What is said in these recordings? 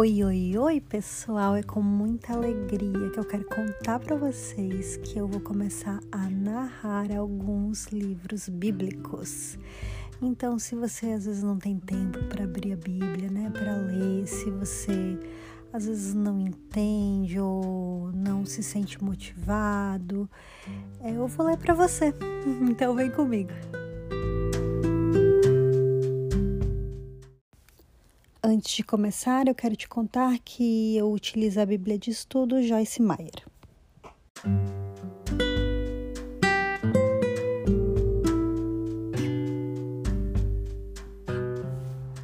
Oi, oi, oi, pessoal! É com muita alegria que eu quero contar para vocês que eu vou começar a narrar alguns livros bíblicos. Então, se você às vezes não tem tempo para abrir a Bíblia, né, para ler, se você às vezes não entende ou não se sente motivado, é, eu vou ler para você. Então, vem comigo. Antes de começar, eu quero te contar que eu utilizo a Bíblia de Estudo Joyce Meyer.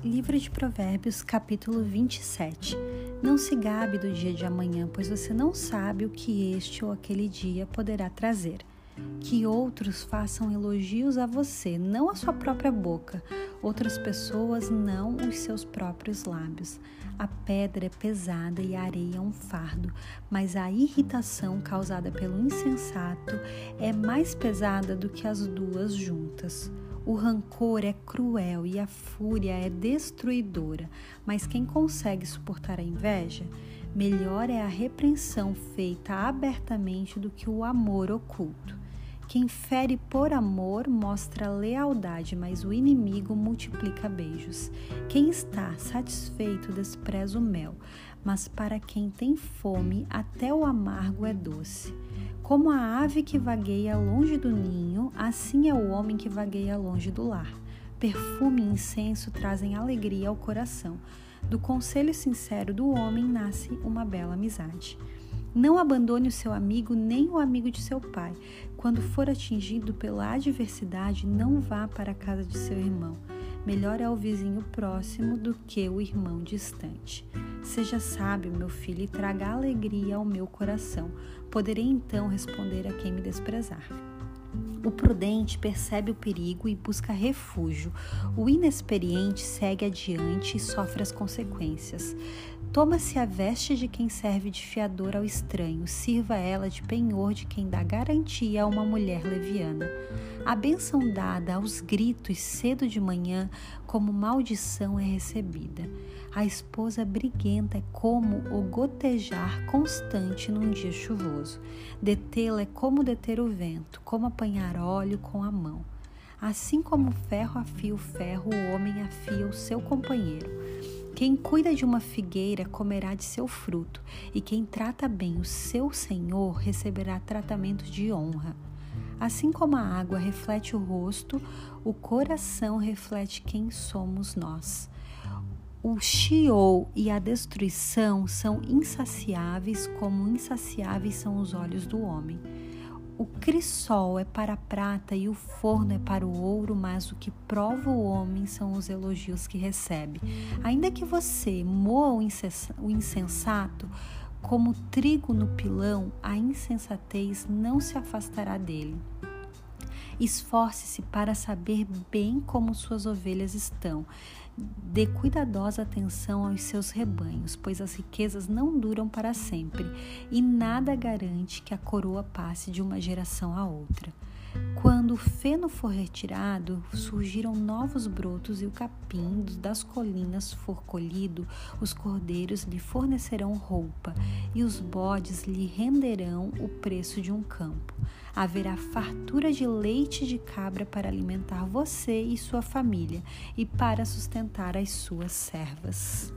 Livro de Provérbios, capítulo 27. Não se gabe do dia de amanhã, pois você não sabe o que este ou aquele dia poderá trazer que outros façam elogios a você, não a sua própria boca, outras pessoas, não os seus próprios lábios. A pedra é pesada e a areia é um fardo, mas a irritação causada pelo insensato é mais pesada do que as duas juntas. O rancor é cruel e a fúria é destruidora, mas quem consegue suportar a inveja? Melhor é a repreensão feita abertamente do que o amor oculto. Quem fere por amor mostra lealdade, mas o inimigo multiplica beijos. Quem está satisfeito despreza o mel, mas para quem tem fome, até o amargo é doce. Como a ave que vagueia longe do ninho, assim é o homem que vagueia longe do lar. Perfume e incenso trazem alegria ao coração. Do conselho sincero do homem nasce uma bela amizade. Não abandone o seu amigo nem o amigo de seu pai. Quando for atingido pela adversidade, não vá para a casa de seu irmão. Melhor é o vizinho próximo do que o irmão distante. Seja sábio, meu filho, e traga alegria ao meu coração. Poderei então responder a quem me desprezar. O prudente percebe o perigo e busca refúgio. O inexperiente segue adiante e sofre as consequências. Toma-se a veste de quem serve de fiador ao estranho, sirva ela de penhor de quem dá garantia a uma mulher leviana. A bênção dada aos gritos cedo de manhã, como maldição é recebida. A esposa briguenta é como o gotejar constante num dia chuvoso. Detê-la é como deter o vento, como apanhar óleo com a mão. Assim como o ferro afia o ferro, o homem afia o seu companheiro. Quem cuida de uma figueira comerá de seu fruto, e quem trata bem o seu senhor receberá tratamento de honra. Assim como a água reflete o rosto, o coração reflete quem somos nós. O Sheol e a destruição são insaciáveis, como insaciáveis são os olhos do homem. O crisol é para a prata e o forno é para o ouro, mas o que prova o homem são os elogios que recebe. Ainda que você moa o insensato, como trigo no pilão, a insensatez não se afastará dele. Esforce-se para saber bem como suas ovelhas estão. Dê cuidadosa atenção aos seus rebanhos, pois as riquezas não duram para sempre e nada garante que a coroa passe de uma geração a outra. Quando o feno for retirado, surgiram novos brotos e o capim das colinas for colhido, os cordeiros lhe fornecerão roupa e os bodes lhe renderão o preço de um campo. Haverá fartura de leite de cabra para alimentar você e sua família e para sustentar as suas servas.